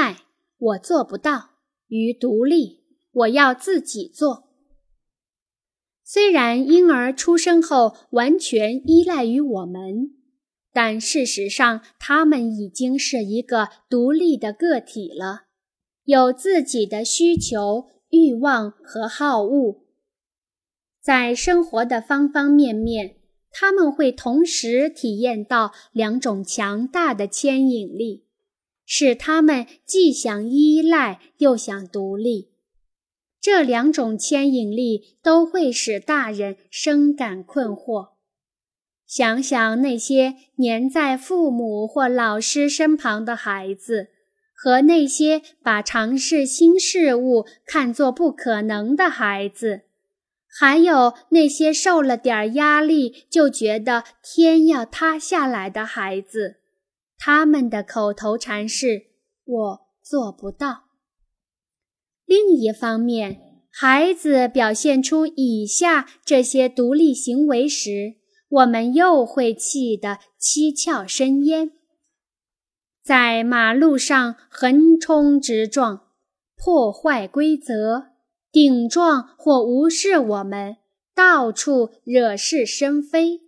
爱，我做不到；与独立，我要自己做。虽然婴儿出生后完全依赖于我们，但事实上他们已经是一个独立的个体了，有自己的需求、欲望和好恶。在生活的方方面面，他们会同时体验到两种强大的牵引力，使他们既想依赖又想独立。这两种牵引力都会使大人深感困惑。想想那些黏在父母或老师身旁的孩子，和那些把尝试新事物看作不可能的孩子，还有那些受了点压力就觉得天要塌下来的孩子，他们的口头禅是“我做不到”。另一方面，孩子表现出以下这些独立行为时，我们又会气得七窍生烟。在马路上横冲直撞、破坏规则、顶撞或无视我们，到处惹是生非，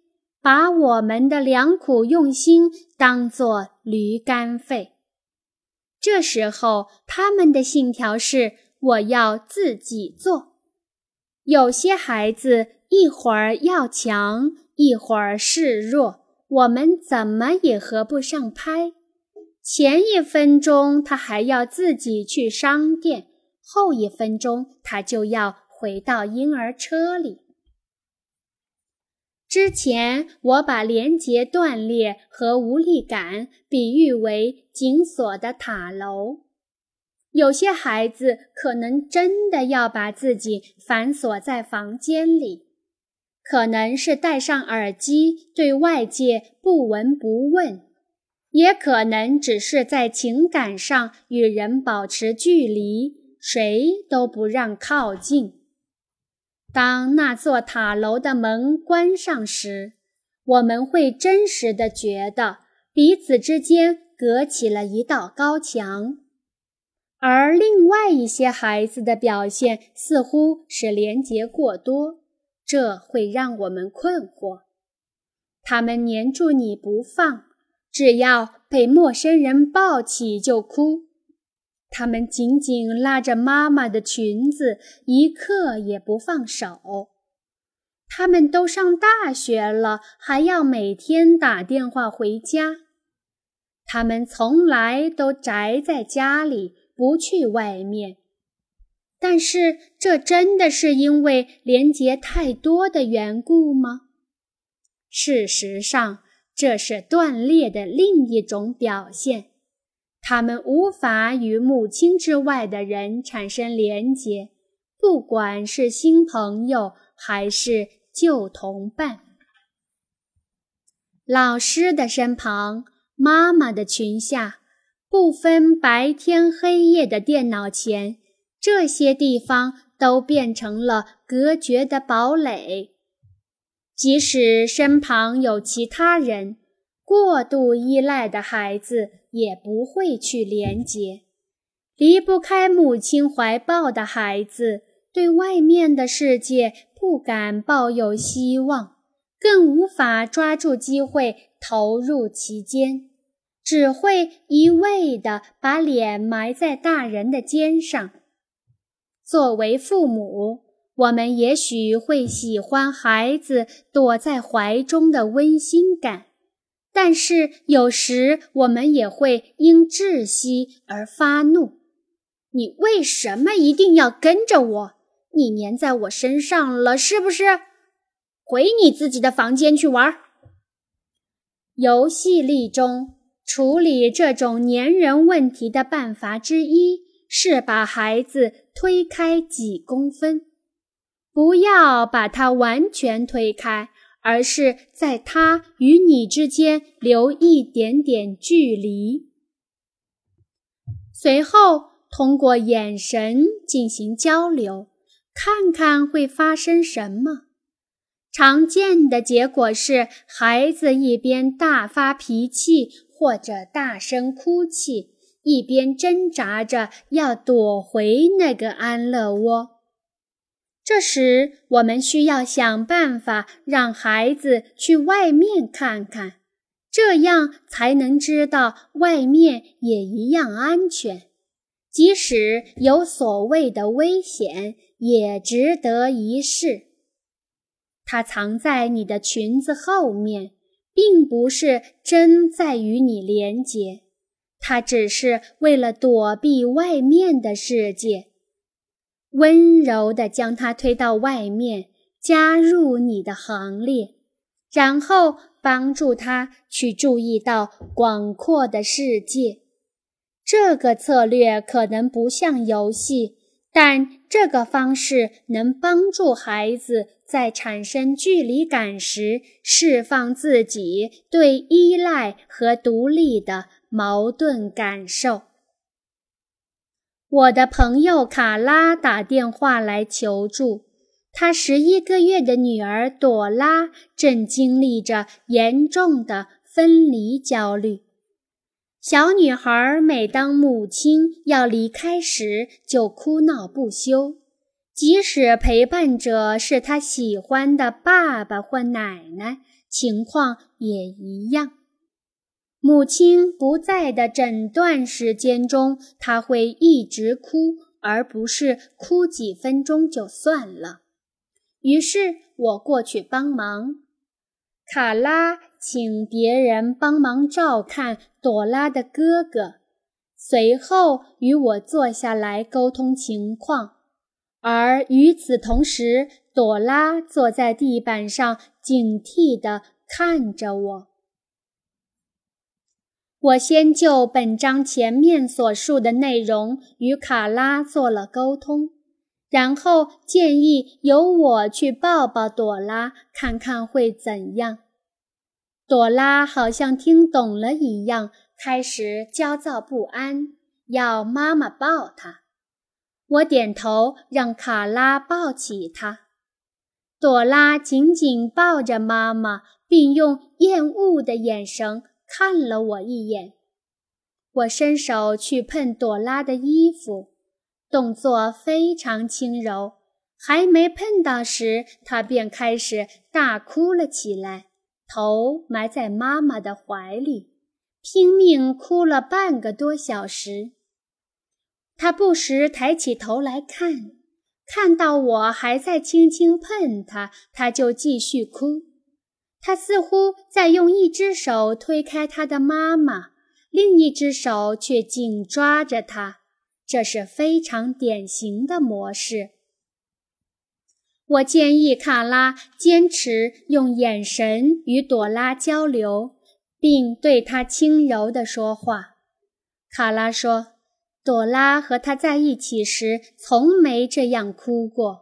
把我们的良苦用心当作驴肝肺。这时候，他们的信条是。我要自己做。有些孩子一会儿要强，一会儿示弱，我们怎么也合不上拍。前一分钟他还要自己去商店，后一分钟他就要回到婴儿车里。之前我把连结断裂和无力感比喻为紧锁的塔楼。有些孩子可能真的要把自己反锁在房间里，可能是戴上耳机对外界不闻不问，也可能只是在情感上与人保持距离，谁都不让靠近。当那座塔楼的门关上时，我们会真实的觉得彼此之间隔起了一道高墙。而另外一些孩子的表现似乎是连结过多，这会让我们困惑。他们黏住你不放，只要被陌生人抱起就哭；他们紧紧拉着妈妈的裙子，一刻也不放手。他们都上大学了，还要每天打电话回家。他们从来都宅在家里。不去外面，但是这真的是因为连结太多的缘故吗？事实上，这是断裂的另一种表现。他们无法与母亲之外的人产生连结，不管是新朋友还是旧同伴。老师的身旁，妈妈的裙下。不分白天黑夜的电脑前，这些地方都变成了隔绝的堡垒。即使身旁有其他人，过度依赖的孩子也不会去连接。离不开母亲怀抱的孩子，对外面的世界不敢抱有希望，更无法抓住机会投入其间。只会一味地把脸埋在大人的肩上。作为父母，我们也许会喜欢孩子躲在怀中的温馨感，但是有时我们也会因窒息而发怒。你为什么一定要跟着我？你粘在我身上了，是不是？回你自己的房间去玩。游戏里中。处理这种粘人问题的办法之一是把孩子推开几公分，不要把他完全推开，而是在他与你之间留一点点距离。随后通过眼神进行交流，看看会发生什么。常见的结果是，孩子一边大发脾气。或者大声哭泣，一边挣扎着要躲回那个安乐窝。这时，我们需要想办法让孩子去外面看看，这样才能知道外面也一样安全，即使有所谓的危险，也值得一试。它藏在你的裙子后面，并不是真在与你连接，它只是为了躲避外面的世界。温柔地将他推到外面，加入你的行列，然后帮助他去注意到广阔的世界。这个策略可能不像游戏，但这个方式能帮助孩子在产生距离感时释放自己对依赖和独立的矛盾感受。我的朋友卡拉打电话来求助，她十一个月的女儿朵拉正经历着严重的分离焦虑。小女孩每当母亲要离开时，就哭闹不休，即使陪伴者是她喜欢的爸爸或奶奶，情况也一样。母亲不在的整段时间中，他会一直哭，而不是哭几分钟就算了。于是我过去帮忙，卡拉请别人帮忙照看朵拉的哥哥，随后与我坐下来沟通情况。而与此同时，朵拉坐在地板上，警惕地看着我。我先就本章前面所述的内容与卡拉做了沟通，然后建议由我去抱抱朵拉，看看会怎样。朵拉好像听懂了一样，开始焦躁不安，要妈妈抱她。我点头，让卡拉抱起她。朵拉紧紧抱着妈妈，并用厌恶的眼神。看了我一眼，我伸手去碰朵拉的衣服，动作非常轻柔。还没碰到时，她便开始大哭了起来，头埋在妈妈的怀里，拼命哭了半个多小时。她不时抬起头来看，看到我还在轻轻碰她，她就继续哭。他似乎在用一只手推开他的妈妈，另一只手却紧抓着他，这是非常典型的模式。我建议卡拉坚持用眼神与朵拉交流，并对她轻柔地说话。卡拉说：“朵拉和他在一起时从没这样哭过。”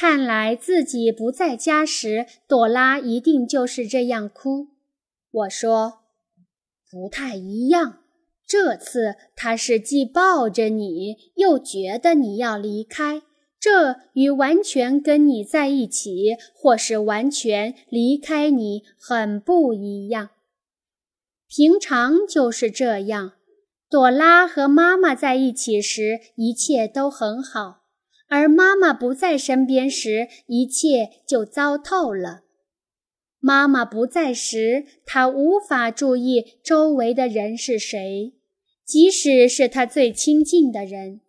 看来自己不在家时，朵拉一定就是这样哭。我说，不太一样。这次她是既抱着你，又觉得你要离开，这与完全跟你在一起，或是完全离开你很不一样。平常就是这样。朵拉和妈妈在一起时，一切都很好。而妈妈不在身边时，一切就糟透了。妈妈不在时，他无法注意周围的人是谁，即使是他最亲近的人，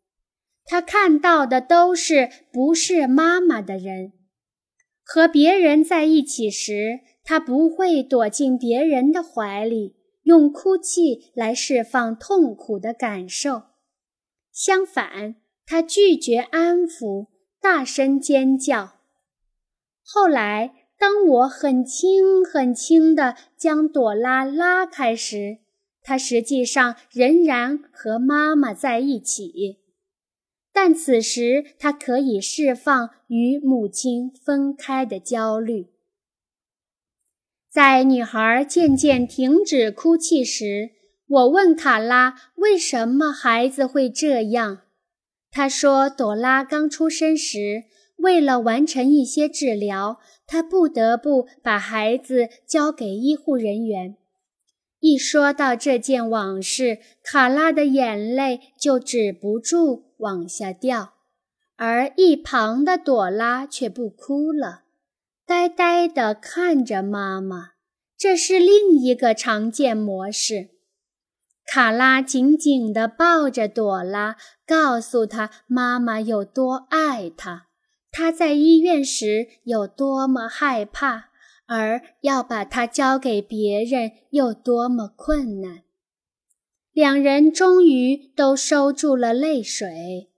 他看到的都是不是妈妈的人。和别人在一起时，他不会躲进别人的怀里，用哭泣来释放痛苦的感受。相反。他拒绝安抚，大声尖叫。后来，当我很轻很轻地将朵拉拉开时，她实际上仍然和妈妈在一起，但此时她可以释放与母亲分开的焦虑。在女孩渐渐停止哭泣时，我问卡拉：“为什么孩子会这样？”他说：“朵拉刚出生时，为了完成一些治疗，他不得不把孩子交给医护人员。一说到这件往事，卡拉的眼泪就止不住往下掉，而一旁的朵拉却不哭了，呆呆地看着妈妈。这是另一个常见模式。卡拉紧紧地抱着朵拉，告诉她妈妈有多爱她，她在医院时有多么害怕。而要把她交给别人有多么困难！两人终于都收住了泪水，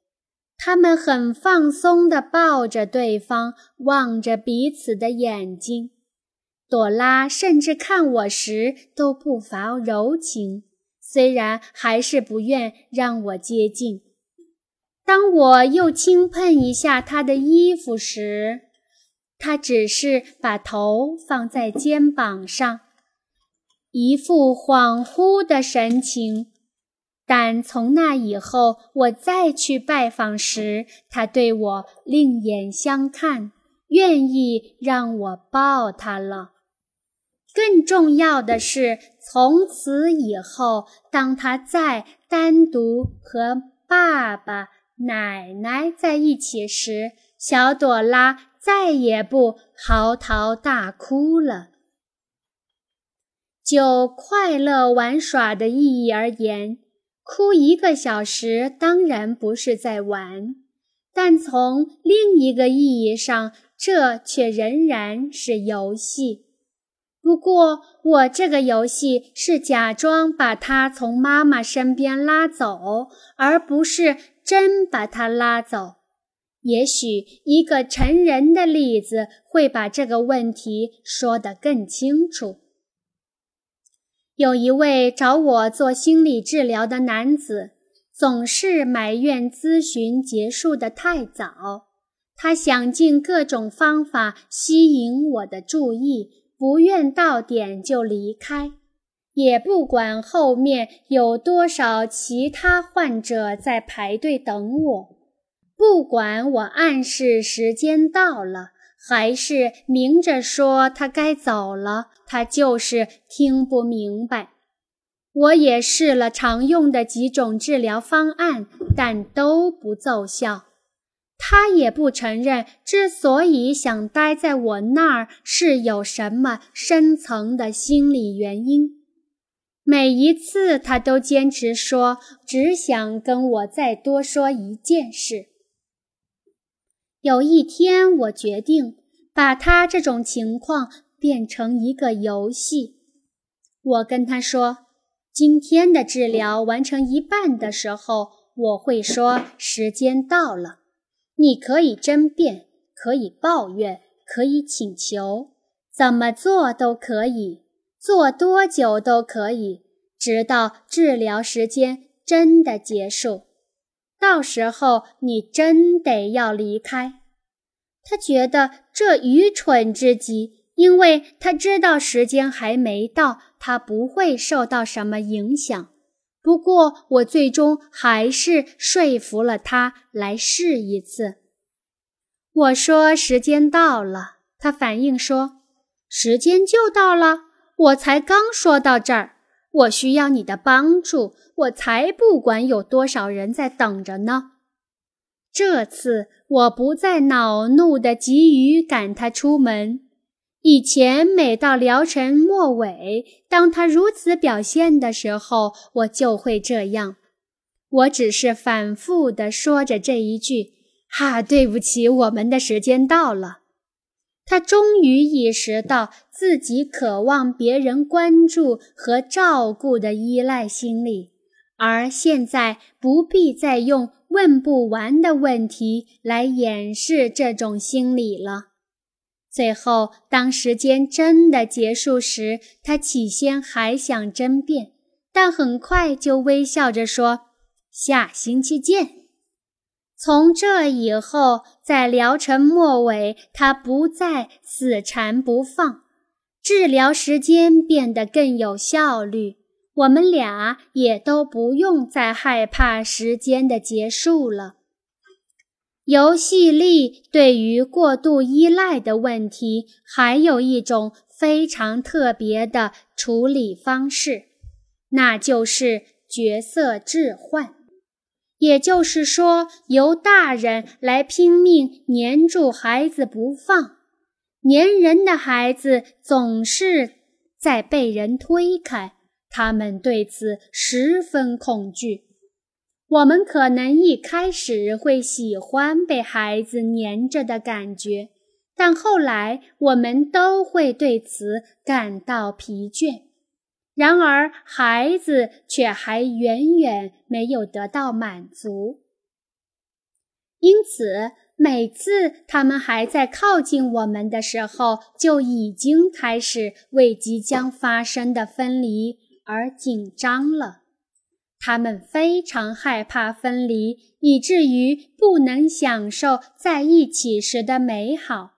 他们很放松地抱着对方，望着彼此的眼睛。朵拉甚至看我时都不乏柔情，虽然还是不愿让我接近。当我又轻碰一下他的衣服时，他只是把头放在肩膀上，一副恍惚的神情。但从那以后，我再去拜访时，他对我另眼相看，愿意让我抱他了。更重要的是，从此以后，当他再单独和爸爸、奶奶在一起时，小朵拉。再也不嚎啕大哭了。就快乐玩耍的意义而言，哭一个小时当然不是在玩，但从另一个意义上，这却仍然是游戏。不过，我这个游戏是假装把他从妈妈身边拉走，而不是真把他拉走。也许一个成人的例子会把这个问题说得更清楚。有一位找我做心理治疗的男子，总是埋怨咨询结束的太早。他想尽各种方法吸引我的注意，不愿到点就离开，也不管后面有多少其他患者在排队等我。不管我暗示时间到了，还是明着说他该走了，他就是听不明白。我也试了常用的几种治疗方案，但都不奏效。他也不承认，之所以想待在我那儿，是有什么深层的心理原因。每一次，他都坚持说，只想跟我再多说一件事。有一天，我决定把他这种情况变成一个游戏。我跟他说：“今天的治疗完成一半的时候，我会说时间到了。你可以争辩，可以抱怨，可以请求，怎么做都可以，做多久都可以，直到治疗时间真的结束。”到时候你真得要离开。他觉得这愚蠢至极，因为他知道时间还没到，他不会受到什么影响。不过我最终还是说服了他来试一次。我说时间到了，他反应说：“时间就到了，我才刚说到这儿。”我需要你的帮助，我才不管有多少人在等着呢。这次我不再恼怒地急于赶他出门。以前每到疗程末尾，当他如此表现的时候，我就会这样。我只是反复地说着这一句：“哈，对不起，我们的时间到了。”他终于意识到自己渴望别人关注和照顾的依赖心理，而现在不必再用问不完的问题来掩饰这种心理了。最后，当时间真的结束时，他起先还想争辩，但很快就微笑着说：“下星期见。”从这以后，在疗程末尾，他不再死缠不放，治疗时间变得更有效率。我们俩也都不用再害怕时间的结束了。游戏力对于过度依赖的问题，还有一种非常特别的处理方式。那就是角色置换。也就是说，由大人来拼命黏住孩子不放，粘人的孩子总是在被人推开，他们对此十分恐惧。我们可能一开始会喜欢被孩子黏着的感觉，但后来我们都会对此感到疲倦。然而，孩子却还远远没有得到满足，因此每次他们还在靠近我们的时候，就已经开始为即将发生的分离而紧张了。他们非常害怕分离，以至于不能享受在一起时的美好。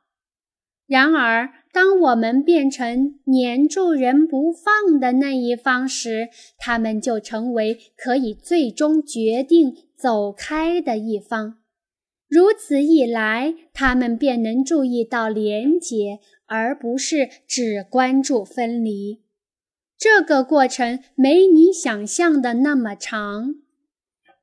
然而，当我们变成黏住人不放的那一方时，他们就成为可以最终决定走开的一方。如此一来，他们便能注意到连结，而不是只关注分离。这个过程没你想象的那么长。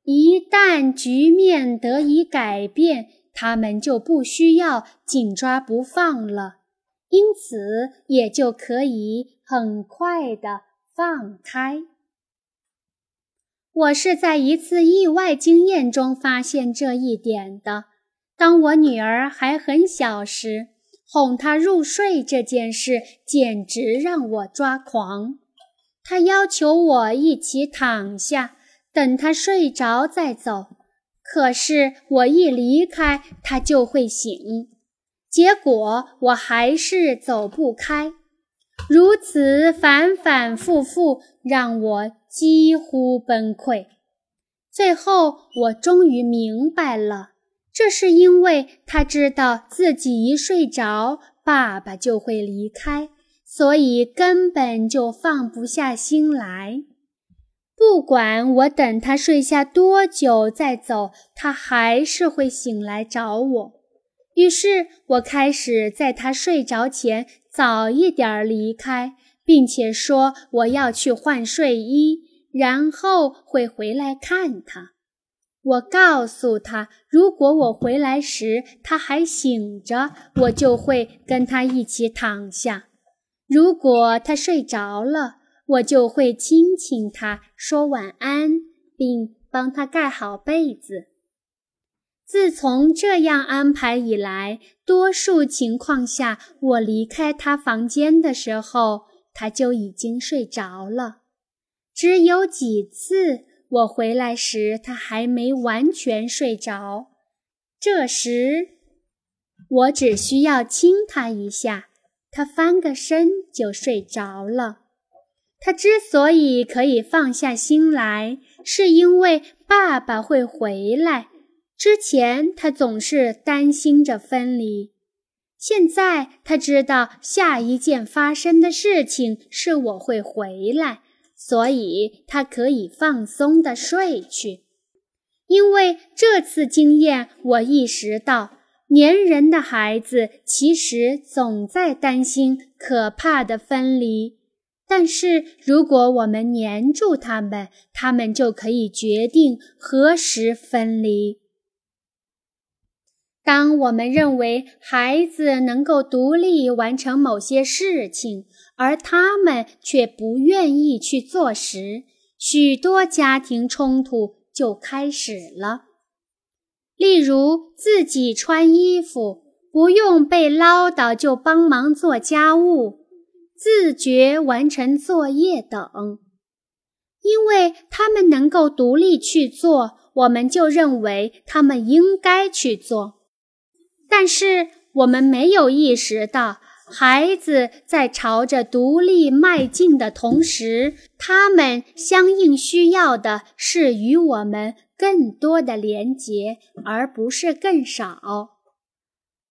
一旦局面得以改变，他们就不需要紧抓不放了，因此也就可以很快的放开。我是在一次意外经验中发现这一点的。当我女儿还很小时，哄她入睡这件事简直让我抓狂。他要求我一起躺下，等他睡着再走。可是我一离开，他就会醒。结果我还是走不开，如此反反复复，让我几乎崩溃。最后，我终于明白了，这是因为他知道自己一睡着，爸爸就会离开。所以根本就放不下心来，不管我等他睡下多久再走，他还是会醒来找我。于是我开始在他睡着前早一点离开，并且说我要去换睡衣，然后会回来看他。我告诉他，如果我回来时他还醒着，我就会跟他一起躺下。如果他睡着了，我就会亲亲他，说晚安，并帮他盖好被子。自从这样安排以来，多数情况下，我离开他房间的时候，他就已经睡着了。只有几次我回来时，他还没完全睡着，这时我只需要亲他一下。他翻个身就睡着了。他之所以可以放下心来，是因为爸爸会回来。之前他总是担心着分离，现在他知道下一件发生的事情是我会回来，所以他可以放松地睡去。因为这次经验，我意识到。粘人的孩子其实总在担心可怕的分离，但是如果我们粘住他们，他们就可以决定何时分离。当我们认为孩子能够独立完成某些事情，而他们却不愿意去做时，许多家庭冲突就开始了。例如，自己穿衣服，不用被唠叨就帮忙做家务，自觉完成作业等。因为他们能够独立去做，我们就认为他们应该去做。但是我们没有意识到，孩子在朝着独立迈进的同时，他们相应需要的是与我们。更多的连接，而不是更少。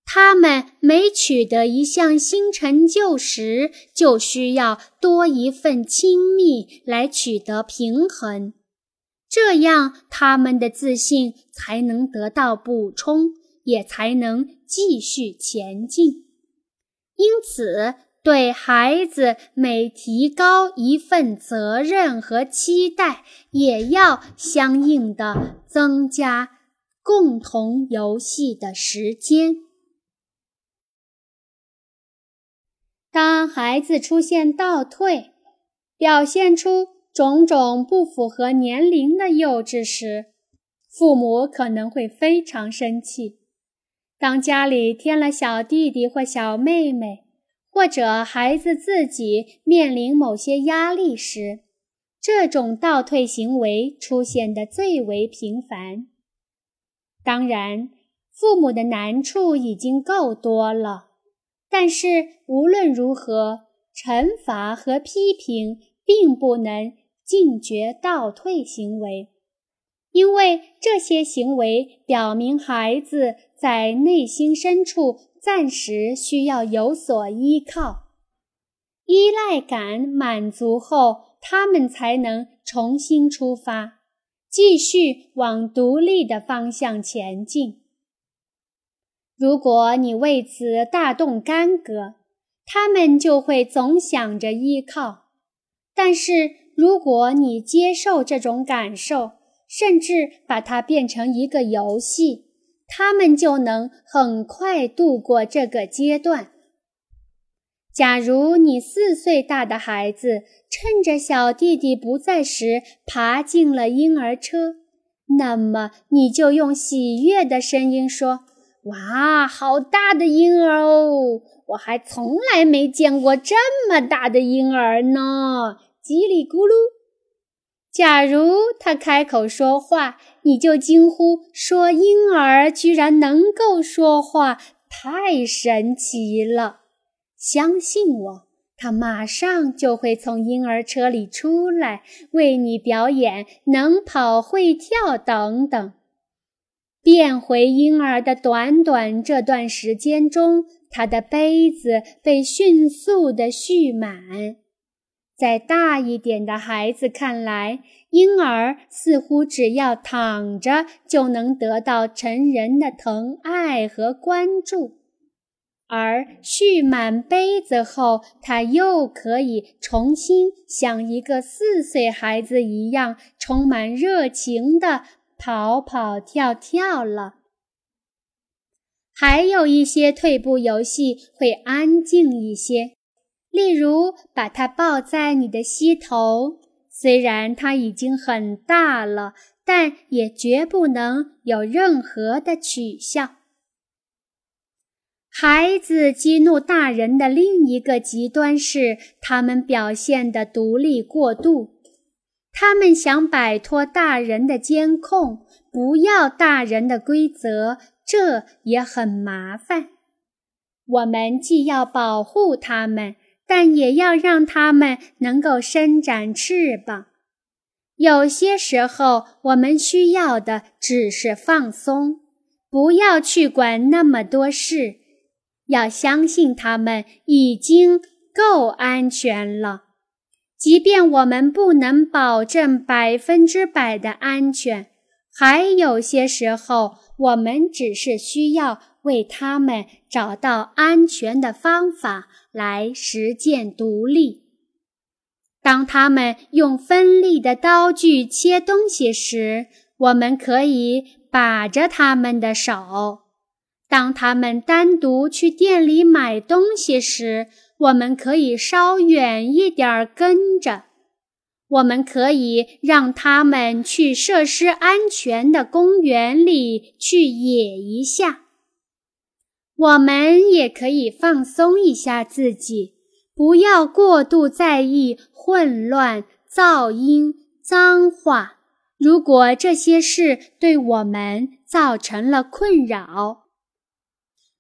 他们每取得一项新成就时，就需要多一份亲密来取得平衡，这样他们的自信才能得到补充，也才能继续前进。因此，对孩子每提高一份责任和期待，也要相应的增加共同游戏的时间。当孩子出现倒退，表现出种种不符合年龄的幼稚时，父母可能会非常生气。当家里添了小弟弟或小妹妹，或者孩子自己面临某些压力时，这种倒退行为出现的最为频繁。当然，父母的难处已经够多了，但是无论如何，惩罚和批评并不能禁绝倒退行为，因为这些行为表明孩子在内心深处。暂时需要有所依靠，依赖感满足后，他们才能重新出发，继续往独立的方向前进。如果你为此大动干戈，他们就会总想着依靠；但是如果你接受这种感受，甚至把它变成一个游戏，他们就能很快度过这个阶段。假如你四岁大的孩子趁着小弟弟不在时爬进了婴儿车，那么你就用喜悦的声音说：“哇，好大的婴儿哦！我还从来没见过这么大的婴儿呢！”叽里咕噜。假如他开口说话，你就惊呼：“说婴儿居然能够说话，太神奇了！”相信我，他马上就会从婴儿车里出来，为你表演能跑会跳等等。变回婴儿的短短这段时间中，他的杯子被迅速地蓄满。在大一点的孩子看来，婴儿似乎只要躺着就能得到成人的疼爱和关注，而蓄满杯子后，他又可以重新像一个四岁孩子一样充满热情地跑跑跳跳了。还有一些退步游戏会安静一些。例如，把它抱在你的膝头，虽然它已经很大了，但也绝不能有任何的取笑。孩子激怒大人的另一个极端是，他们表现的独立过度，他们想摆脱大人的监控，不要大人的规则，这也很麻烦。我们既要保护他们。但也要让它们能够伸展翅膀。有些时候，我们需要的只是放松，不要去管那么多事，要相信它们已经够安全了。即便我们不能保证百分之百的安全，还有些时候，我们只是需要为他们找到安全的方法。来实践独立。当他们用锋利的刀具切东西时，我们可以把着他们的手；当他们单独去店里买东西时，我们可以稍远一点跟着。我们可以让他们去设施安全的公园里去野一下。我们也可以放松一下自己，不要过度在意混乱、噪音、脏话。如果这些事对我们造成了困扰，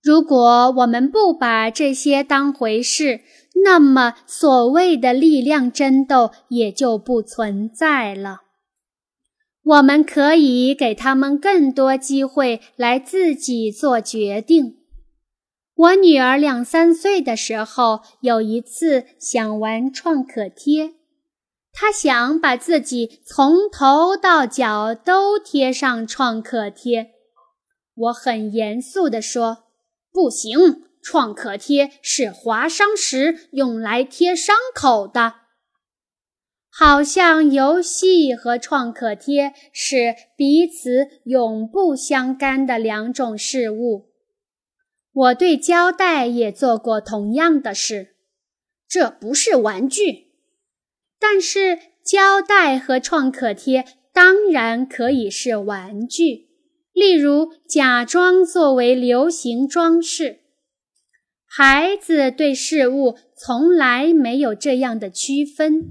如果我们不把这些当回事，那么所谓的力量争斗也就不存在了。我们可以给他们更多机会来自己做决定。我女儿两三岁的时候，有一次想玩创可贴，她想把自己从头到脚都贴上创可贴。我很严肃地说：“不行，创可贴是划伤时用来贴伤口的。好像游戏和创可贴是彼此永不相干的两种事物。我对胶带也做过同样的事。这不是玩具，但是胶带和创可贴当然可以是玩具。例如，假装作为流行装饰。孩子对事物从来没有这样的区分。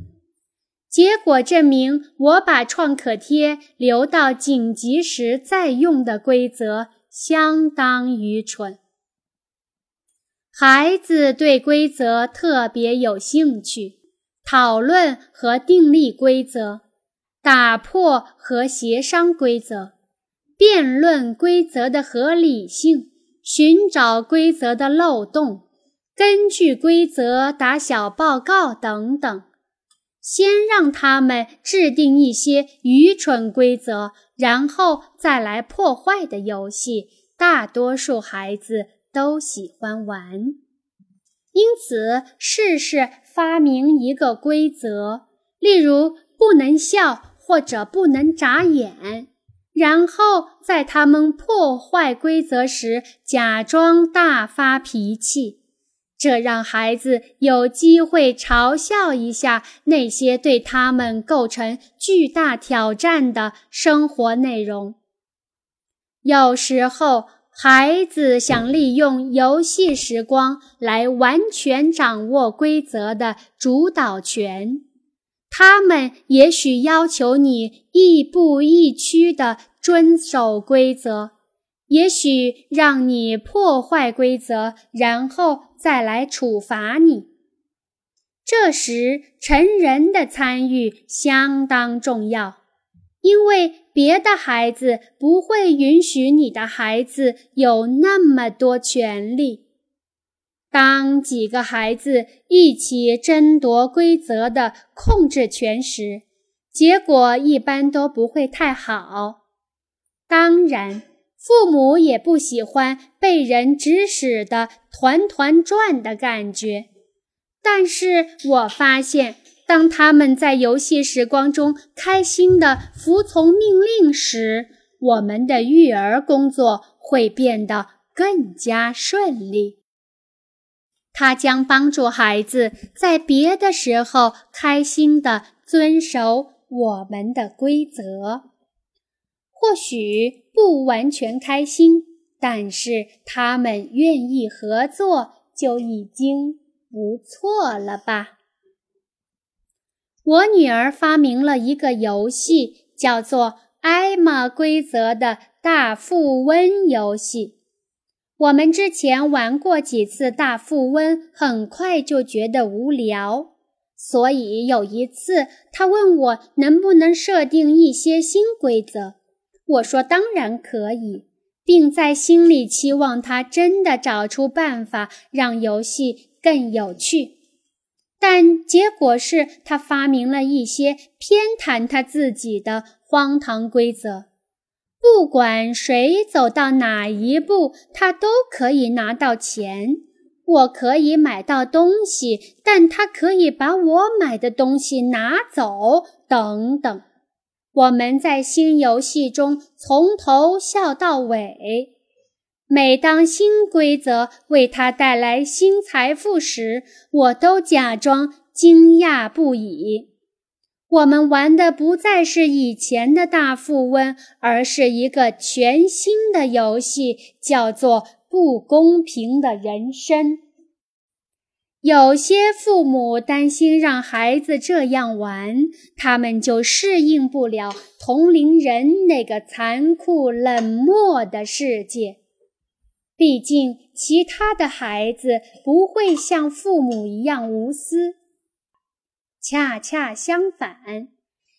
结果证明，我把创可贴留到紧急时再用的规则相当愚蠢。孩子对规则特别有兴趣，讨论和订立规则，打破和协商规则，辩论规则的合理性，寻找规则的漏洞，根据规则打小报告等等。先让他们制定一些愚蠢规则，然后再来破坏的游戏，大多数孩子都喜欢玩。因此，试试发明一个规则，例如不能笑或者不能眨眼，然后在他们破坏规则时假装大发脾气。这让孩子有机会嘲笑一下那些对他们构成巨大挑战的生活内容。有时候，孩子想利用游戏时光来完全掌握规则的主导权。他们也许要求你亦步亦趋地遵守规则，也许让你破坏规则，然后。再来处罚你。这时，成人的参与相当重要，因为别的孩子不会允许你的孩子有那么多权利。当几个孩子一起争夺规则的控制权时，结果一般都不会太好。当然。父母也不喜欢被人指使的团团转的感觉，但是我发现，当他们在游戏时光中开心地服从命令时，我们的育儿工作会变得更加顺利。它将帮助孩子在别的时候开心地遵守我们的规则。或许不完全开心，但是他们愿意合作就已经不错了吧？我女儿发明了一个游戏，叫做“艾玛规则”的大富翁游戏。我们之前玩过几次大富翁，很快就觉得无聊，所以有一次她问我能不能设定一些新规则。我说当然可以，并在心里期望他真的找出办法让游戏更有趣。但结果是他发明了一些偏袒他自己的荒唐规则。不管谁走到哪一步，他都可以拿到钱。我可以买到东西，但他可以把我买的东西拿走，等等。我们在新游戏中从头笑到尾。每当新规则为他带来新财富时，我都假装惊讶不已。我们玩的不再是以前的大富翁，而是一个全新的游戏，叫做《不公平的人生》。有些父母担心让孩子这样玩，他们就适应不了同龄人那个残酷冷漠的世界。毕竟，其他的孩子不会像父母一样无私。恰恰相反，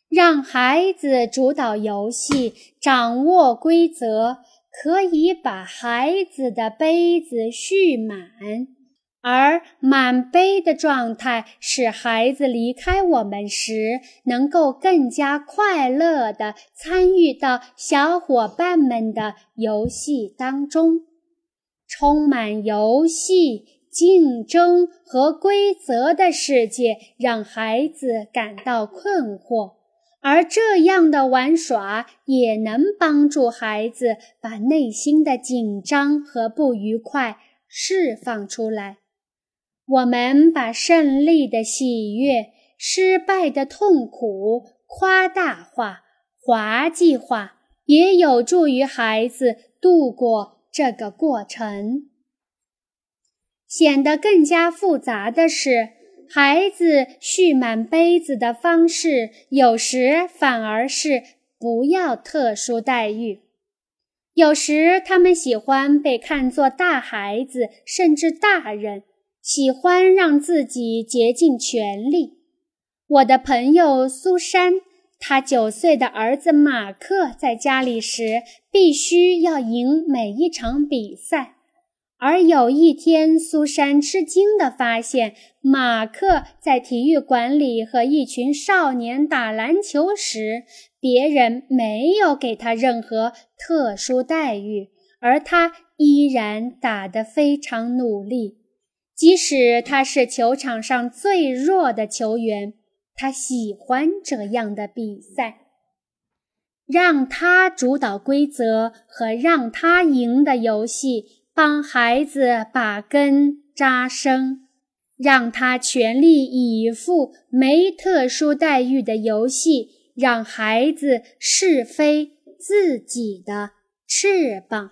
让孩子主导游戏、掌握规则，可以把孩子的杯子蓄满。而满杯的状态使孩子离开我们时，能够更加快乐地参与到小伙伴们的游戏当中。充满游戏、竞争和规则的世界让孩子感到困惑，而这样的玩耍也能帮助孩子把内心的紧张和不愉快释放出来。我们把胜利的喜悦、失败的痛苦夸大化、滑稽化，也有助于孩子度过这个过程。显得更加复杂的是，孩子蓄满杯子的方式，有时反而是不要特殊待遇。有时他们喜欢被看作大孩子，甚至大人。喜欢让自己竭尽全力。我的朋友苏珊，他九岁的儿子马克在家里时，必须要赢每一场比赛。而有一天，苏珊吃惊地发现，马克在体育馆里和一群少年打篮球时，别人没有给他任何特殊待遇，而他依然打得非常努力。即使他是球场上最弱的球员，他喜欢这样的比赛。让他主导规则和让他赢的游戏，帮孩子把根扎深；让他全力以赴没特殊待遇的游戏，让孩子试飞自己的翅膀。